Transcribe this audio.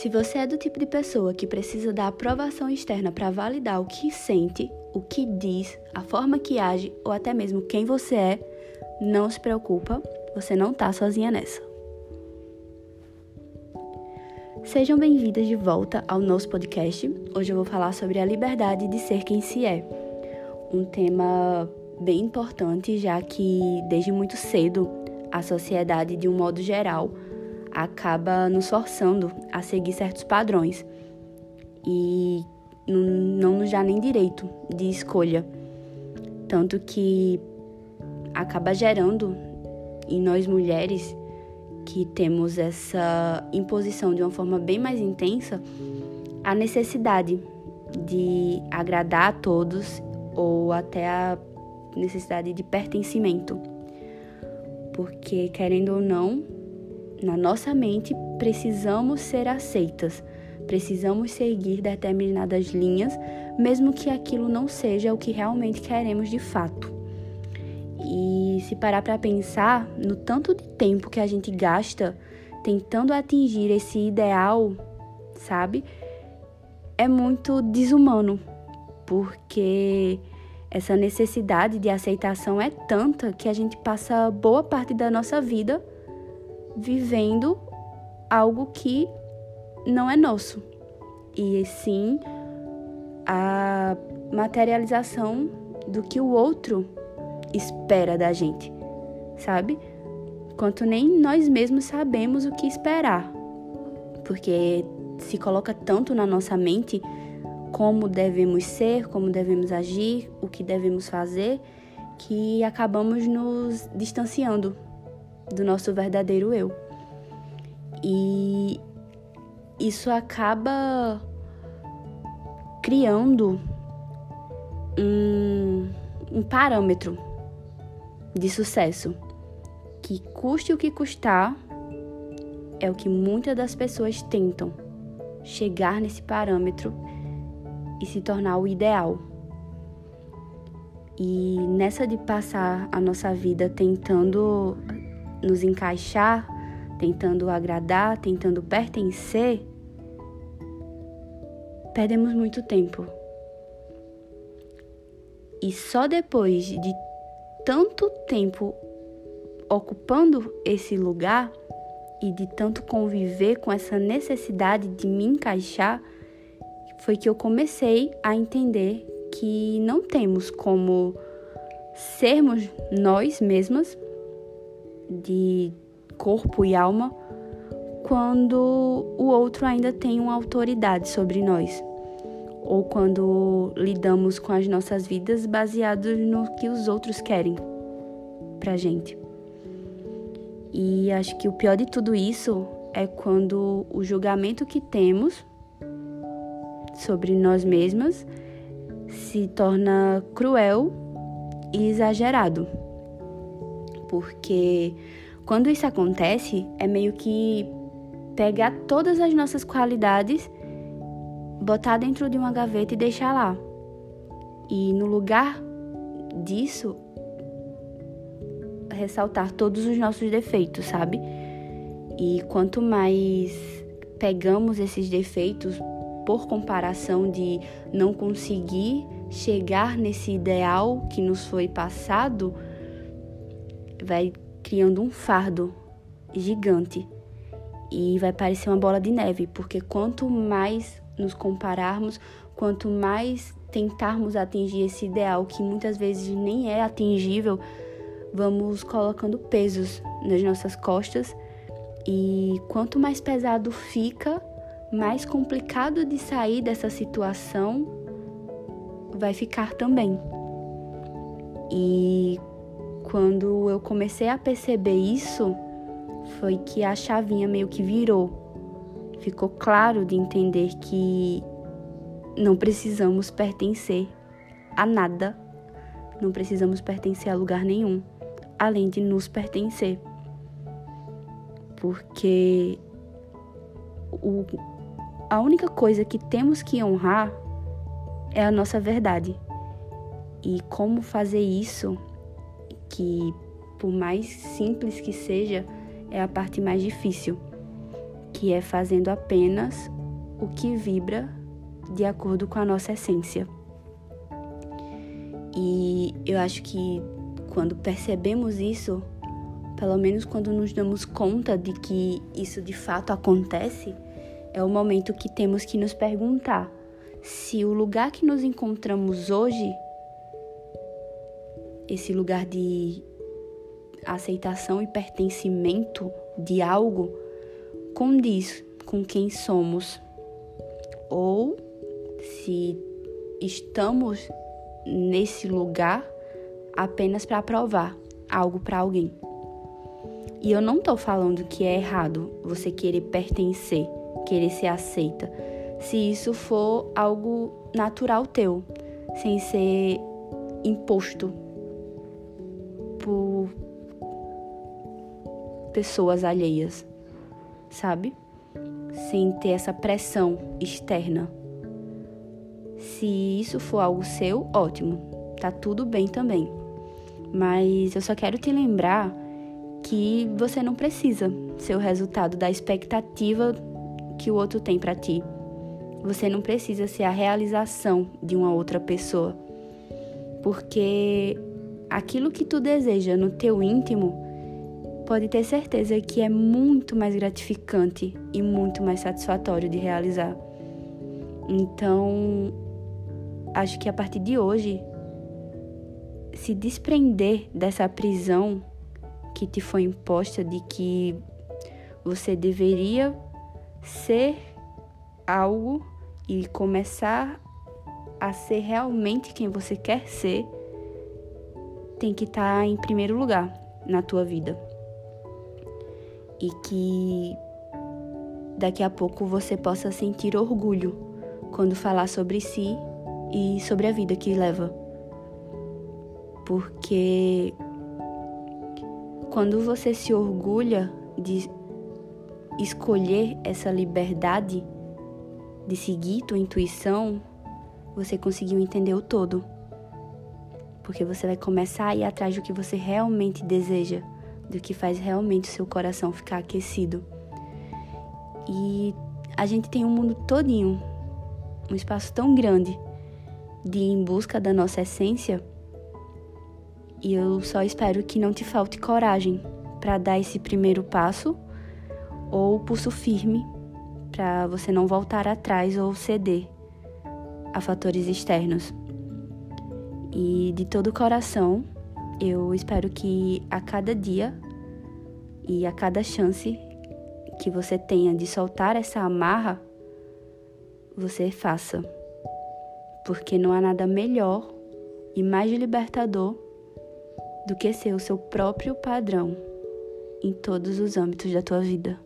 Se você é do tipo de pessoa que precisa da aprovação externa para validar o que sente, o que diz, a forma que age ou até mesmo quem você é, não se preocupa, você não tá sozinha nessa. Sejam bem-vindas de volta ao nosso podcast. Hoje eu vou falar sobre a liberdade de ser quem se é. Um tema bem importante, já que desde muito cedo a sociedade, de um modo geral, acaba nos forçando a seguir certos padrões e não nos dá nem direito de escolha. Tanto que acaba gerando em nós mulheres que temos essa imposição de uma forma bem mais intensa a necessidade de agradar a todos ou até a necessidade de pertencimento. Porque, querendo ou não, na nossa mente precisamos ser aceitas, precisamos seguir determinadas linhas, mesmo que aquilo não seja o que realmente queremos de fato. E se parar para pensar no tanto de tempo que a gente gasta tentando atingir esse ideal, sabe? É muito desumano, porque essa necessidade de aceitação é tanta que a gente passa boa parte da nossa vida vivendo algo que não é nosso, e sim a materialização do que o outro espera da gente, sabe? Quanto nem nós mesmos sabemos o que esperar, porque se coloca tanto na nossa mente como devemos ser, como devemos agir, o que devemos fazer, que acabamos nos distanciando do nosso verdadeiro eu. E isso acaba criando um, um parâmetro de sucesso que custe o que custar é o que muitas das pessoas tentam chegar nesse parâmetro e se tornar o ideal. E nessa de passar a nossa vida tentando nos encaixar, tentando agradar, tentando pertencer, perdemos muito tempo. E só depois de tanto tempo ocupando esse lugar e de tanto conviver com essa necessidade de me encaixar, foi que eu comecei a entender que não temos como sermos nós mesmas de corpo e alma quando o outro ainda tem uma autoridade sobre nós ou quando lidamos com as nossas vidas baseados no que os outros querem pra gente. E acho que o pior de tudo isso é quando o julgamento que temos sobre nós mesmas se torna cruel e exagerado porque quando isso acontece, é meio que pegar todas as nossas qualidades, botar dentro de uma gaveta e deixar lá. E no lugar disso, ressaltar todos os nossos defeitos, sabe? E quanto mais pegamos esses defeitos por comparação de não conseguir chegar nesse ideal que nos foi passado, vai criando um fardo gigante e vai parecer uma bola de neve, porque quanto mais nos compararmos, quanto mais tentarmos atingir esse ideal que muitas vezes nem é atingível, vamos colocando pesos nas nossas costas e quanto mais pesado fica, mais complicado de sair dessa situação vai ficar também. E quando eu comecei a perceber isso, foi que a chavinha meio que virou. Ficou claro de entender que não precisamos pertencer a nada, não precisamos pertencer a lugar nenhum, além de nos pertencer. Porque o, a única coisa que temos que honrar é a nossa verdade. E como fazer isso que, por mais simples que seja, é a parte mais difícil, que é fazendo apenas o que vibra de acordo com a nossa essência. E eu acho que quando percebemos isso, pelo menos quando nos damos conta de que isso de fato acontece, é o momento que temos que nos perguntar se o lugar que nos encontramos hoje, esse lugar de aceitação e pertencimento de algo, condiz com quem somos, ou se estamos nesse lugar apenas para provar algo para alguém. E eu não estou falando que é errado você querer pertencer, querer ser aceita, se isso for algo natural teu, sem ser imposto por pessoas alheias, sabe? Sem ter essa pressão externa. Se isso for algo seu, ótimo, tá tudo bem também. Mas eu só quero te lembrar que você não precisa ser o resultado da expectativa que o outro tem para ti. Você não precisa ser a realização de uma outra pessoa. Porque aquilo que tu deseja no teu íntimo, pode ter certeza que é muito mais gratificante e muito mais satisfatório de realizar. Então, acho que a partir de hoje, se desprender dessa prisão que te foi imposta de que você deveria ser algo e começar a ser realmente quem você quer ser, tem que estar tá em primeiro lugar na tua vida. E que daqui a pouco você possa sentir orgulho quando falar sobre si e sobre a vida que leva. Porque quando você se orgulha de escolher essa liberdade, de seguir tua intuição, você conseguiu entender o todo. Porque você vai começar a ir atrás do que você realmente deseja, do que faz realmente o seu coração ficar aquecido. E a gente tem um mundo todinho, um espaço tão grande de ir em busca da nossa essência. E eu só espero que não te falte coragem para dar esse primeiro passo ou pulso firme para você não voltar atrás ou ceder a fatores externos. E de todo o coração, eu espero que a cada dia e a cada chance que você tenha de soltar essa amarra, você faça. Porque não há nada melhor e mais libertador do que ser o seu próprio padrão em todos os âmbitos da tua vida.